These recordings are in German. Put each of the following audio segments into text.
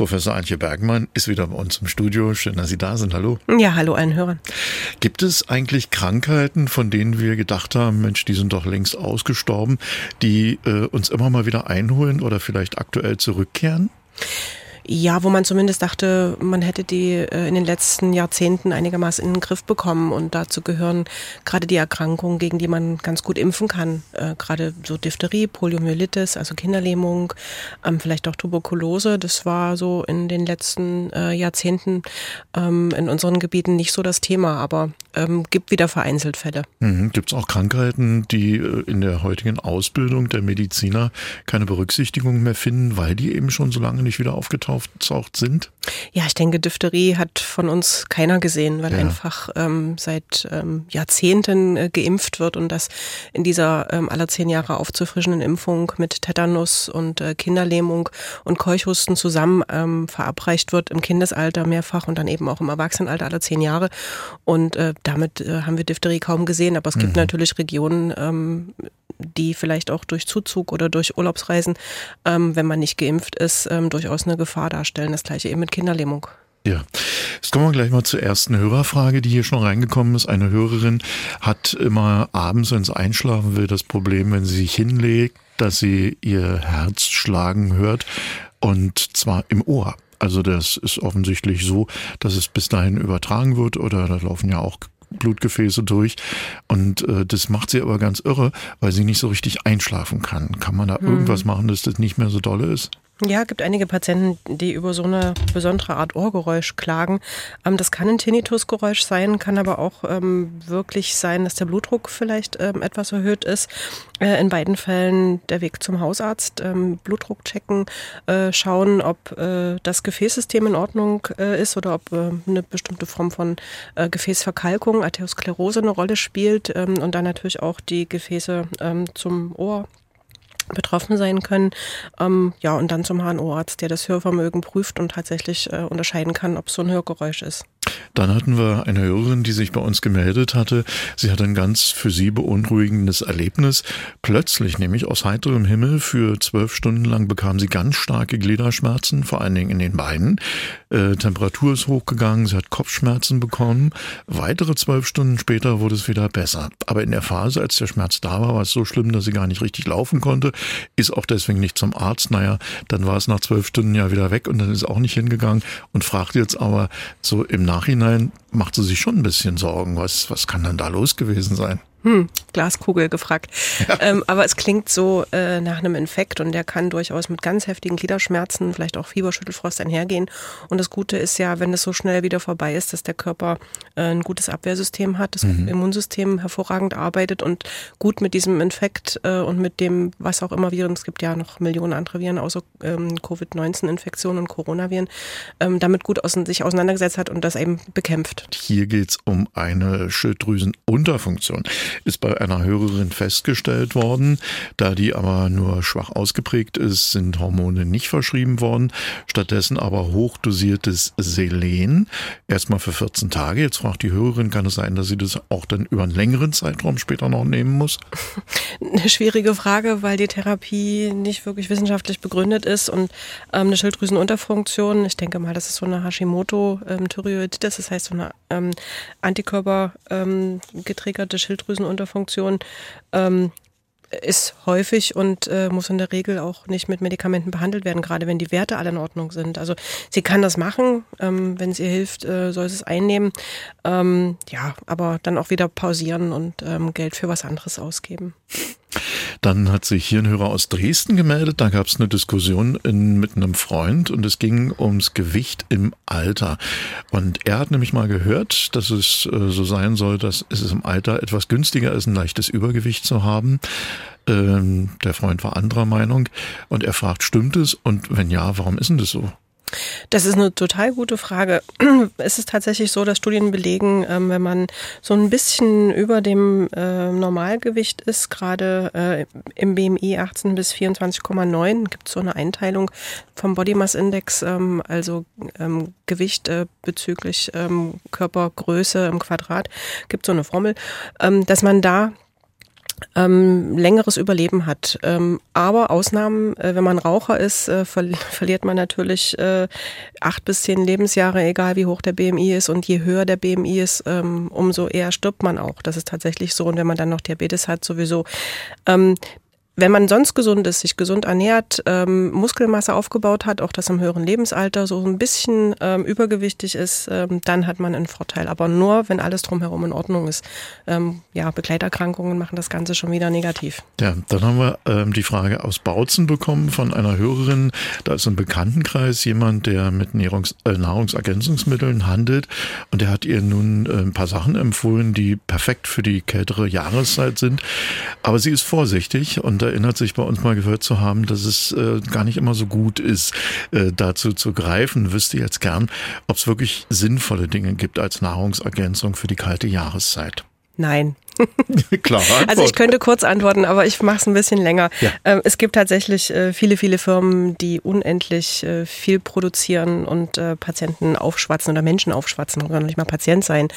Professor Antje Bergmann ist wieder bei uns im Studio. Schön, dass Sie da sind. Hallo. Ja, hallo allen Hörern. Gibt es eigentlich Krankheiten, von denen wir gedacht haben, Mensch, die sind doch längst ausgestorben, die äh, uns immer mal wieder einholen oder vielleicht aktuell zurückkehren? Ja, wo man zumindest dachte, man hätte die äh, in den letzten Jahrzehnten einigermaßen in den Griff bekommen. Und dazu gehören gerade die Erkrankungen, gegen die man ganz gut impfen kann. Äh, gerade so Diphtherie, Poliomyelitis, also Kinderlähmung, ähm, vielleicht auch Tuberkulose. Das war so in den letzten äh, Jahrzehnten ähm, in unseren Gebieten nicht so das Thema, aber ähm, gibt wieder vereinzelt Fälle. Mhm. Gibt es auch Krankheiten, die in der heutigen Ausbildung der Mediziner keine Berücksichtigung mehr finden, weil die eben schon so lange nicht wieder aufgetaucht aufgetaucht sind? Ja, ich denke, Diphtherie hat von uns keiner gesehen, weil ja. einfach ähm, seit ähm, Jahrzehnten äh, geimpft wird und das in dieser ähm, aller zehn Jahre aufzufrischenden Impfung mit Tetanus und äh, Kinderlähmung und Keuchhusten zusammen ähm, verabreicht wird im Kindesalter mehrfach und dann eben auch im Erwachsenenalter aller zehn Jahre. Und äh, damit äh, haben wir Diphtherie kaum gesehen. Aber es gibt mhm. natürlich Regionen, ähm, die vielleicht auch durch Zuzug oder durch Urlaubsreisen, ähm, wenn man nicht geimpft ist, ähm, durchaus eine Gefahr darstellen. Das gleiche eben mit Kinderlähmung. Ja, jetzt kommen wir gleich mal zur ersten Hörerfrage, die hier schon reingekommen ist. Eine Hörerin hat immer abends, wenn sie einschlafen will, das Problem, wenn sie sich hinlegt, dass sie ihr Herz schlagen hört und zwar im Ohr. Also das ist offensichtlich so, dass es bis dahin übertragen wird oder da laufen ja auch Blutgefäße durch. Und äh, das macht sie aber ganz irre, weil sie nicht so richtig einschlafen kann. Kann man da hm. irgendwas machen, dass das nicht mehr so dolle ist? Ja, gibt einige Patienten, die über so eine besondere Art Ohrgeräusch klagen. Ähm, das kann ein Tinnitusgeräusch sein, kann aber auch ähm, wirklich sein, dass der Blutdruck vielleicht ähm, etwas erhöht ist. Äh, in beiden Fällen der Weg zum Hausarzt, Blutdruck checken, äh, schauen, ob äh, das Gefäßsystem in Ordnung ist oder ob eine bestimmte Form von Gefäßverkalkung, Arteriosklerose eine Rolle spielt und dann natürlich auch die Gefäße zum Ohr betroffen sein können. Ähm, ja, und dann zum HNO-Arzt, der das Hörvermögen prüft und tatsächlich äh, unterscheiden kann, ob es so ein Hörgeräusch ist. Dann hatten wir eine Hörerin, die sich bei uns gemeldet hatte. Sie hatte ein ganz für sie beunruhigendes Erlebnis. Plötzlich, nämlich aus heiterem Himmel, für zwölf Stunden lang bekam sie ganz starke Gliederschmerzen, vor allen Dingen in den Beinen. Äh, Temperatur ist hochgegangen, sie hat Kopfschmerzen bekommen. Weitere zwölf Stunden später wurde es wieder besser. Aber in der Phase, als der Schmerz da war, war es so schlimm, dass sie gar nicht richtig laufen konnte. Ist auch deswegen nicht zum Arzt. Naja, dann war es nach zwölf Stunden ja wieder weg und dann ist auch nicht hingegangen und fragt jetzt aber so im Nachhinein macht sie sich schon ein bisschen Sorgen. Was, was kann denn da los gewesen sein? Hm, Glaskugel gefragt. Ja. Ähm, aber es klingt so äh, nach einem Infekt und der kann durchaus mit ganz heftigen Gliederschmerzen, vielleicht auch Fieberschüttelfrost einhergehen. Und das Gute ist ja, wenn es so schnell wieder vorbei ist, dass der Körper äh, ein gutes Abwehrsystem hat, das mhm. Immunsystem hervorragend arbeitet und gut mit diesem Infekt äh, und mit dem, was auch immer Viren, es gibt ja noch Millionen andere Viren außer ähm, Covid-19-Infektionen und Coronaviren, ähm, damit gut aus, sich auseinandergesetzt hat und das eben bekämpft. Hier geht es um eine Schilddrüsenunterfunktion ist bei einer Hörerin festgestellt worden. Da die aber nur schwach ausgeprägt ist, sind Hormone nicht verschrieben worden. Stattdessen aber hochdosiertes Selen. Erstmal für 14 Tage. Jetzt fragt die Hörerin, kann es sein, dass sie das auch dann über einen längeren Zeitraum später noch nehmen muss? Eine schwierige Frage, weil die Therapie nicht wirklich wissenschaftlich begründet ist und ähm, eine Schilddrüsenunterfunktion, ich denke mal, das ist so eine Hashimoto-Thyreoiditis, das heißt so eine ähm, Antikörper ähm, getriggerte Schilddrüsen Schilddrüsenunterfunktion ähm, ist häufig und äh, muss in der Regel auch nicht mit Medikamenten behandelt werden, gerade wenn die Werte alle in Ordnung sind. Also sie kann das machen, ähm, wenn es ihr hilft, äh, soll sie es einnehmen. Ähm, ja, aber dann auch wieder pausieren und ähm, Geld für was anderes ausgeben. Dann hat sich hier ein Hörer aus Dresden gemeldet. Da gab es eine Diskussion in, mit einem Freund und es ging ums Gewicht im Alter. Und er hat nämlich mal gehört, dass es äh, so sein soll, dass es im Alter etwas günstiger ist, ein leichtes Übergewicht zu haben. Ähm, der Freund war anderer Meinung und er fragt, stimmt es? Und wenn ja, warum ist denn das so? Das ist eine total gute Frage. Es ist tatsächlich so, dass Studien belegen, ähm, wenn man so ein bisschen über dem äh, Normalgewicht ist, gerade äh, im BMI 18 bis 24,9, gibt es so eine Einteilung vom Body Mass Index, ähm, also ähm, Gewicht äh, bezüglich Körpergröße im Quadrat, gibt so eine Formel, dass man da ähm, längeres Überleben hat. Ähm, aber Ausnahmen, äh, wenn man Raucher ist, äh, ver verliert man natürlich äh, acht bis zehn Lebensjahre, egal wie hoch der BMI ist. Und je höher der BMI ist, ähm, umso eher stirbt man auch. Das ist tatsächlich so. Und wenn man dann noch Diabetes hat, sowieso. Ähm, wenn man sonst gesund ist, sich gesund ernährt, ähm, Muskelmasse aufgebaut hat, auch das im höheren Lebensalter so ein bisschen ähm, übergewichtig ist, ähm, dann hat man einen Vorteil. Aber nur, wenn alles drumherum in Ordnung ist. Ähm, ja, Begleiterkrankungen machen das Ganze schon wieder negativ. Ja, dann haben wir ähm, die Frage aus Bautzen bekommen von einer Hörerin. Da ist im Bekanntenkreis jemand, der mit Nahrungs äh, Nahrungsergänzungsmitteln handelt und der hat ihr nun äh, ein paar Sachen empfohlen, die perfekt für die kältere Jahreszeit sind. Aber sie ist vorsichtig und da erinnert sich bei uns mal gehört zu haben, dass es äh, gar nicht immer so gut ist, äh, dazu zu greifen. Wüsste jetzt gern, ob es wirklich sinnvolle Dinge gibt als Nahrungsergänzung für die kalte Jahreszeit. Nein. Klar. Also ich könnte kurz antworten, aber ich mache es ein bisschen länger. Ja. Ähm, es gibt tatsächlich äh, viele, viele Firmen, die unendlich äh, viel produzieren und äh, Patienten aufschwatzen oder Menschen aufschwatzen, kann nicht mal Patient sein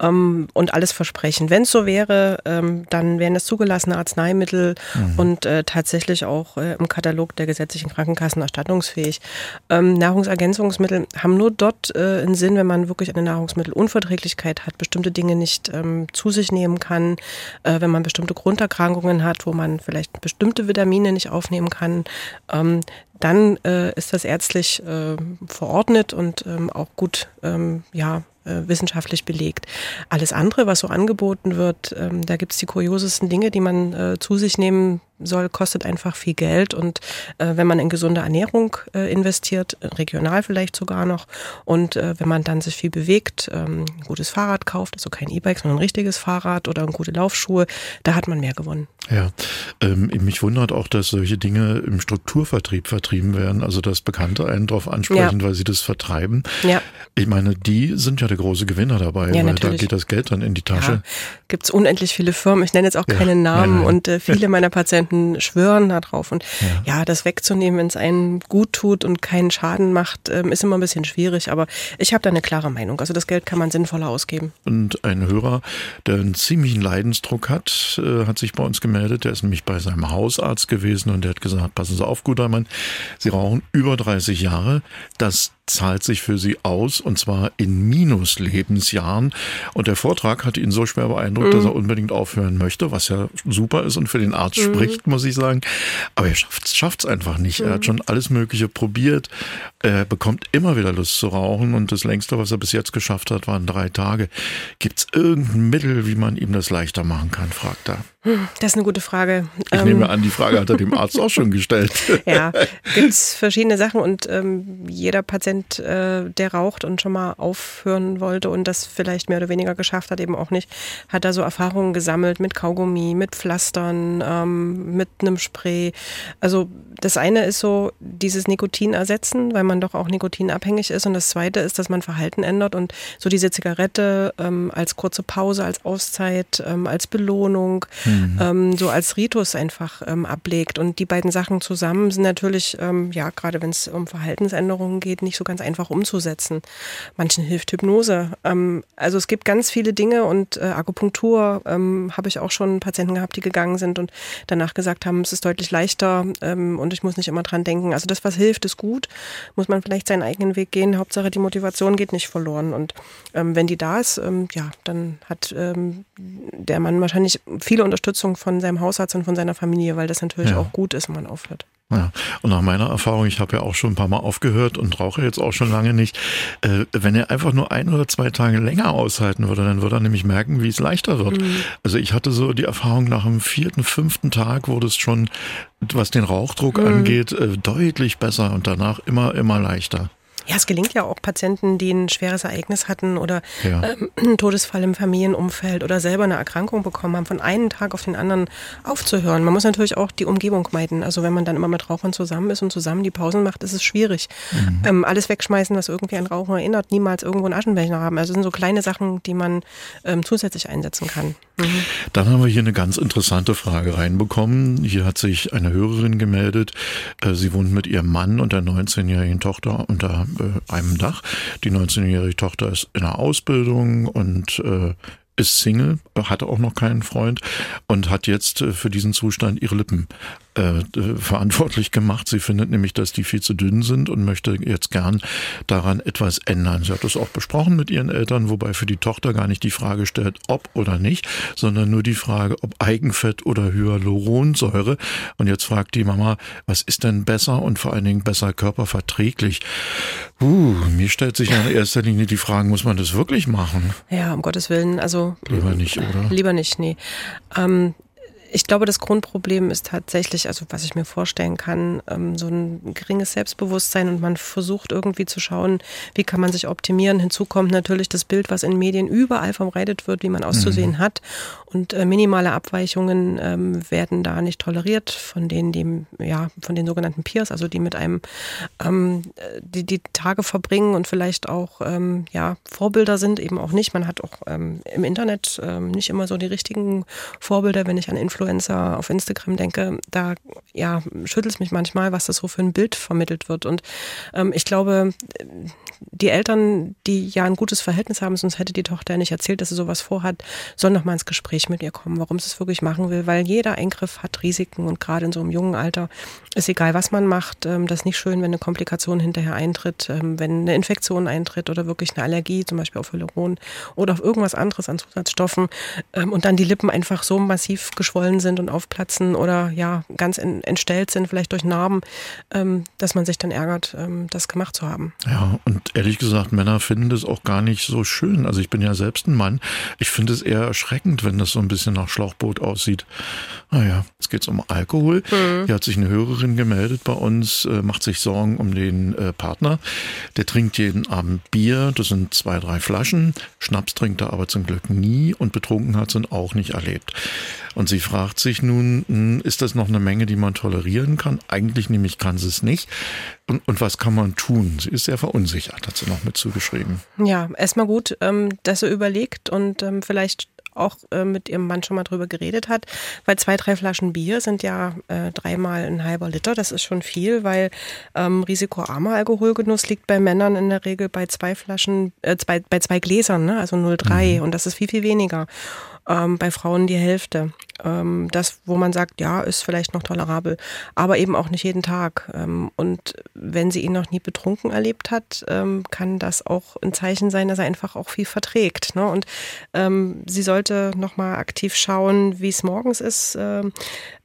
ähm, und alles versprechen. Wenn es so wäre, ähm, dann wären es zugelassene Arzneimittel mhm. und tatsächlich auch im Katalog der gesetzlichen Krankenkassen erstattungsfähig. Nahrungsergänzungsmittel haben nur dort einen Sinn, wenn man wirklich eine Nahrungsmittelunverträglichkeit hat, bestimmte Dinge nicht zu sich nehmen kann kann, äh, wenn man bestimmte Grunderkrankungen hat, wo man vielleicht bestimmte Vitamine nicht aufnehmen kann, ähm, dann äh, ist das ärztlich äh, verordnet und ähm, auch gut ähm, ja, äh, wissenschaftlich belegt. Alles andere, was so angeboten wird, ähm, da gibt es die kuriosesten Dinge, die man äh, zu sich nehmen soll, kostet einfach viel Geld. Und äh, wenn man in gesunde Ernährung äh, investiert, regional vielleicht sogar noch, und äh, wenn man dann sich viel bewegt, ähm, ein gutes Fahrrad kauft, also kein E-Bike, sondern ein richtiges Fahrrad oder gute Laufschuhe, da hat man mehr gewonnen. Ja, ähm, mich wundert auch, dass solche Dinge im Strukturvertrieb vertrieben werden, also dass Bekannte einen darauf ansprechen, ja. weil sie das vertreiben. Ja. Ich meine, die sind ja der große Gewinner dabei, ja, weil natürlich. da geht das Geld dann in die Tasche. Ja, Gibt es unendlich viele Firmen, ich nenne jetzt auch ja. keine Namen nein, nein. und äh, viele meiner Patienten schwören da drauf. Und ja, ja das wegzunehmen, wenn es einen gut tut und keinen Schaden macht, ähm, ist immer ein bisschen schwierig, aber ich habe da eine klare Meinung. Also das Geld kann man sinnvoller ausgeben. Und ein Hörer, der einen ziemlichen Leidensdruck hat, äh, hat sich bei uns gemeldet. Der ist nämlich bei seinem Hausarzt gewesen und der hat gesagt, passen Sie auf, guter Mann, Sie rauchen über 30 Jahre. Das zahlt sich für sie aus und zwar in Minus-Lebensjahren. Und der Vortrag hat ihn so schwer beeindruckt, mhm. dass er unbedingt aufhören möchte, was ja super ist und für den Arzt mhm. spricht, muss ich sagen. Aber er schafft es einfach nicht. Mhm. Er hat mhm. schon alles Mögliche probiert. Er bekommt immer wieder Lust zu rauchen und das längste, was er bis jetzt geschafft hat, waren drei Tage. Gibt es irgendein Mittel, wie man ihm das leichter machen kann, fragt er. Das ist eine gute Frage. Ich ähm, nehme an, die Frage hat er dem Arzt auch schon gestellt. ja, gibt es verschiedene Sachen und ähm, jeder Patient, äh, der raucht und schon mal aufhören wollte und das vielleicht mehr oder weniger geschafft hat, eben auch nicht, hat da so Erfahrungen gesammelt mit Kaugummi, mit Pflastern, ähm, mit einem Spray. Also das eine ist so dieses Nikotin ersetzen, weil man doch auch nikotinabhängig ist und das zweite ist, dass man Verhalten ändert und so diese Zigarette ähm, als kurze Pause, als Auszeit, ähm, als Belohnung. Hm mhm. ähm, so als Ritus einfach ähm, ablegt. Und die beiden Sachen zusammen sind natürlich, ähm, ja, gerade wenn es um Verhaltensänderungen geht, nicht so ganz einfach umzusetzen. Manchen hilft Hypnose. Ähm, also es gibt ganz viele Dinge und äh, Akupunktur habe ich auch schon Patienten gehabt, die gegangen sind und danach gesagt haben, es ist deutlich leichter und ich muss nicht immer dran denken. Also das, was hilft, ist gut. Muss man vielleicht seinen eigenen Weg gehen. Hauptsache die Motivation geht nicht verloren. Und wenn die da ist, ja, dann hat der Mann wahrscheinlich viele Unterstützung Unterstützung von seinem Hausarzt und von seiner Familie, weil das natürlich ja. auch gut ist, wenn man aufhört. Ja, und nach meiner Erfahrung, ich habe ja auch schon ein paar Mal aufgehört und rauche jetzt auch schon lange nicht, äh, wenn er einfach nur ein oder zwei Tage länger aushalten würde, dann würde er nämlich merken, wie es leichter wird. Mhm. Also ich hatte so die Erfahrung, nach dem vierten, fünften Tag wurde es schon, was den Rauchdruck mhm. angeht, äh, deutlich besser und danach immer, immer leichter. Ja, es gelingt ja auch Patienten, die ein schweres Ereignis hatten oder ja. ähm, einen Todesfall im Familienumfeld oder selber eine Erkrankung bekommen haben, von einem Tag auf den anderen aufzuhören. Man muss natürlich auch die Umgebung meiden. Also wenn man dann immer mit Rauchern zusammen ist und zusammen die Pausen macht, ist es schwierig. Mhm. Ähm, alles wegschmeißen, was irgendwie an Rauchen erinnert, niemals irgendwo einen Aschenbecher haben. Also sind so kleine Sachen, die man ähm, zusätzlich einsetzen kann. Mhm. Dann haben wir hier eine ganz interessante Frage reinbekommen. Hier hat sich eine Hörerin gemeldet. Äh, sie wohnt mit ihrem Mann und der 19-jährigen Tochter unter einem Dach. Die 19-jährige Tochter ist in der Ausbildung und äh, ist Single, hatte auch noch keinen Freund und hat jetzt äh, für diesen Zustand ihre Lippen äh, verantwortlich gemacht. Sie findet nämlich, dass die viel zu dünn sind und möchte jetzt gern daran etwas ändern. Sie hat das auch besprochen mit ihren Eltern, wobei für die Tochter gar nicht die Frage stellt, ob oder nicht, sondern nur die Frage, ob Eigenfett oder Hyaluronsäure. Und jetzt fragt die Mama, was ist denn besser und vor allen Dingen besser körperverträglich? Uh, mir stellt sich in erster Linie die Frage, muss man das wirklich machen? Ja, um Gottes Willen. Also lieber nicht, oder? Lieber nicht, nee. Ähm, ich glaube, das Grundproblem ist tatsächlich, also was ich mir vorstellen kann, ähm, so ein geringes Selbstbewusstsein und man versucht irgendwie zu schauen, wie kann man sich optimieren. Hinzu kommt natürlich das Bild, was in Medien überall verbreitet wird, wie man auszusehen mhm. hat. Und äh, minimale Abweichungen ähm, werden da nicht toleriert von denen, die, ja, von den sogenannten Peers, also die mit einem ähm, die, die Tage verbringen und vielleicht auch ja, Vorbilder sind, eben auch nicht. Man hat auch im Internet nicht immer so die richtigen Vorbilder, wenn ich an Influencer Influencer auf Instagram denke, da ja, schüttelt es mich manchmal, was das so für ein Bild vermittelt wird. Und ähm, ich glaube, die Eltern, die ja ein gutes Verhältnis haben, sonst hätte die Tochter ja nicht erzählt, dass sie sowas vorhat, sollen noch mal ins Gespräch mit ihr kommen, warum sie es wirklich machen will, weil jeder Eingriff hat Risiken und gerade in so einem jungen Alter ist egal, was man macht, ähm, das ist nicht schön, wenn eine Komplikation hinterher eintritt, ähm, wenn eine Infektion eintritt oder wirklich eine Allergie, zum Beispiel auf Hyaluron oder auf irgendwas anderes an Zusatzstoffen ähm, und dann die Lippen einfach so massiv geschwollen sind und aufplatzen oder ja ganz entstellt sind, vielleicht durch Narben, dass man sich dann ärgert, das gemacht zu haben. Ja, und ehrlich gesagt, Männer finden das auch gar nicht so schön. Also ich bin ja selbst ein Mann. Ich finde es eher erschreckend, wenn das so ein bisschen nach Schlauchboot aussieht. Naja, jetzt geht es um Alkohol. Mhm. Hier hat sich eine Hörerin gemeldet bei uns, äh, macht sich Sorgen um den äh, Partner. Der trinkt jeden Abend Bier, das sind zwei, drei Flaschen. Schnaps trinkt er aber zum Glück nie und betrunken hat sie auch nicht erlebt. Und sie fragt sich nun, hm, ist das noch eine Menge, die man tolerieren kann? Eigentlich nämlich kann sie es nicht. Und, und was kann man tun? Sie ist sehr verunsichert, hat sie noch mit zugeschrieben. Ja, erstmal gut, ähm, dass er überlegt und ähm, vielleicht auch äh, mit ihrem Mann schon mal drüber geredet hat, weil zwei, drei Flaschen Bier sind ja äh, dreimal ein halber Liter. Das ist schon viel, weil ähm, risikoarmer Alkoholgenuss liegt bei Männern in der Regel bei zwei Flaschen, äh, zwei, bei zwei Gläsern, ne? also 0,3 mhm. und das ist viel, viel weniger ähm, bei Frauen die Hälfte. Ähm, das, wo man sagt, ja, ist vielleicht noch tolerabel, aber eben auch nicht jeden Tag. Ähm, und wenn sie ihn noch nie betrunken erlebt hat, ähm, kann das auch ein Zeichen sein, dass er einfach auch viel verträgt. Ne? Und ähm, sie sollte nochmal aktiv schauen, wie es morgens ist. Ähm,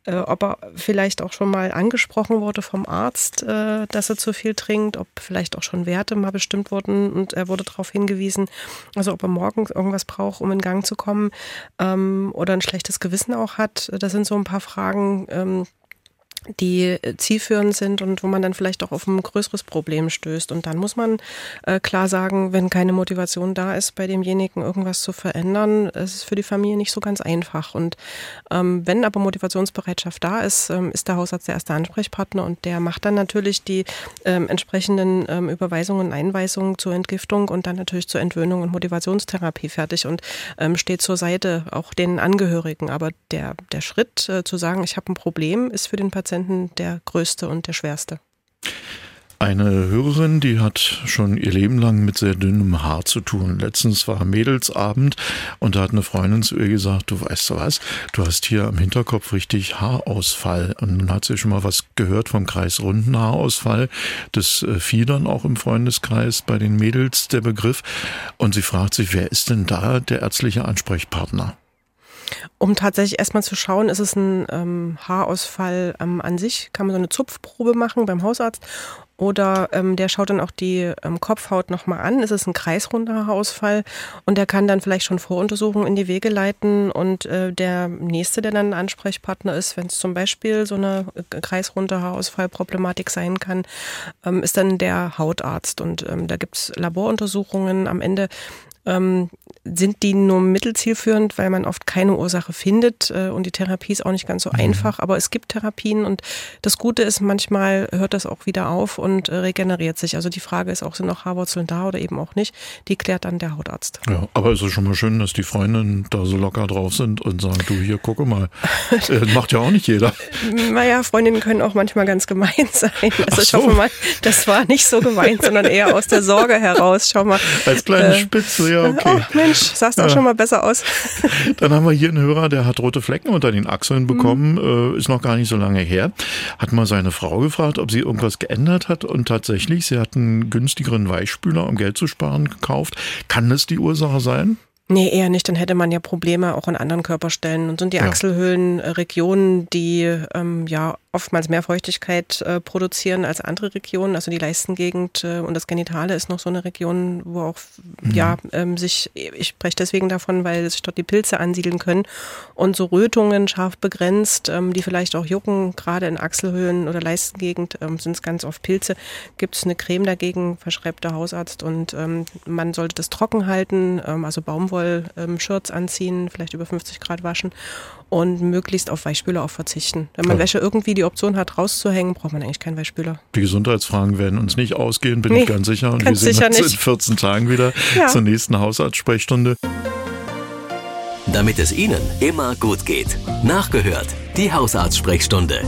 äh, ob er vielleicht auch schon mal angesprochen wurde vom Arzt, äh, dass er zu viel trinkt, ob vielleicht auch schon Werte mal bestimmt wurden und er wurde darauf hingewiesen, also ob er morgens irgendwas braucht, um in Gang zu kommen ähm, oder ein schlechtes Gewissen auch hat. Das sind so ein paar Fragen, ähm, die zielführend sind und wo man dann vielleicht auch auf ein größeres Problem stößt. Und dann muss man äh, klar sagen, wenn keine Motivation da ist, bei demjenigen irgendwas zu verändern, ist es für die Familie nicht so ganz einfach. Und ähm, wenn aber Motivationsbereitschaft da ist, ähm, ist der Hausarzt der erste Ansprechpartner und der macht dann natürlich die ähm, entsprechenden ähm, Überweisungen und Einweisungen zur Entgiftung und dann natürlich zur Entwöhnung und Motivationstherapie fertig und ähm, steht zur Seite auch den Angehörigen. Aber der, der Schritt äh, zu sagen, ich habe ein Problem, ist für den Patienten Patienten der größte und der schwerste. Eine Hörerin, die hat schon ihr Leben lang mit sehr dünnem Haar zu tun. Letztens war Mädelsabend und da hat eine Freundin zu ihr gesagt, du weißt du was, du hast hier am Hinterkopf richtig Haarausfall. Und dann hat sie schon mal was gehört vom kreisrunden Haarausfall. Das äh, fiel dann auch im Freundeskreis bei den Mädels der Begriff. Und sie fragt sich, wer ist denn da der ärztliche Ansprechpartner? Um tatsächlich erstmal zu schauen, ist es ein ähm, Haarausfall ähm, an sich, kann man so eine Zupfprobe machen beim Hausarzt oder ähm, der schaut dann auch die ähm, Kopfhaut nochmal an. Ist es ein kreisrunder Haarausfall und der kann dann vielleicht schon Voruntersuchungen in die Wege leiten und äh, der nächste, der dann ein Ansprechpartner ist, wenn es zum Beispiel so eine äh, kreisrunde Haarausfallproblematik sein kann, ähm, ist dann der Hautarzt und ähm, da gibt es Laboruntersuchungen. Am Ende ähm, sind die nur mittelzielführend, weil man oft keine Ursache findet äh, und die Therapie ist auch nicht ganz so mhm. einfach. Aber es gibt Therapien und das Gute ist, manchmal hört das auch wieder auf und äh, regeneriert sich. Also die Frage ist auch, sind noch Haarwurzeln da oder eben auch nicht? Die klärt dann der Hautarzt. Ja, aber es ist schon mal schön, dass die Freundinnen da so locker drauf sind und sagen, du hier, gucke mal. äh, macht ja auch nicht jeder. naja, Freundinnen können auch manchmal ganz gemein sein. Also ich hoffe mal, das war nicht so gemeint, sondern eher aus der Sorge heraus. Schau mal. Als kleine äh, Spitze, ja, okay. Oh, Mensch, sah es doch ja. schon mal besser aus. Dann haben wir hier einen Hörer, der hat rote Flecken unter den Achseln bekommen, mhm. äh, ist noch gar nicht so lange her. Hat mal seine Frau gefragt, ob sie irgendwas geändert hat und tatsächlich, sie hat einen günstigeren Weichspüler, um Geld zu sparen, gekauft. Kann das die Ursache sein? Nee, eher nicht. Dann hätte man ja Probleme auch an anderen Körperstellen. Und sind die ja. Achselhöhlen äh, Regionen, die ähm, ja oftmals mehr Feuchtigkeit äh, produzieren als andere Regionen. Also die Leistengegend äh, und das Genitale ist noch so eine Region, wo auch mhm. ja ähm, sich, ich spreche deswegen davon, weil sich dort die Pilze ansiedeln können. Und so Rötungen scharf begrenzt, ähm, die vielleicht auch jucken, gerade in Achselhöhlen oder Leistengegend ähm, sind es ganz oft Pilze. Gibt es eine Creme dagegen, verschreibt der Hausarzt und ähm, man sollte das trocken halten, ähm, also Baumwoll-Shirts anziehen, vielleicht über 50 Grad waschen und möglichst auf Weichspüler auch verzichten. Wenn man ja. Wäsche irgendwie die Option hat, rauszuhängen, braucht man eigentlich keinen Weichspüler. Die Gesundheitsfragen werden uns nicht ausgehen, bin nee, ich ganz sicher. Und ganz wir sehen uns nicht. in 14 Tagen wieder ja. zur nächsten Hausarztsprechstunde. Damit es Ihnen immer gut geht. Nachgehört, die Hausarztsprechstunde.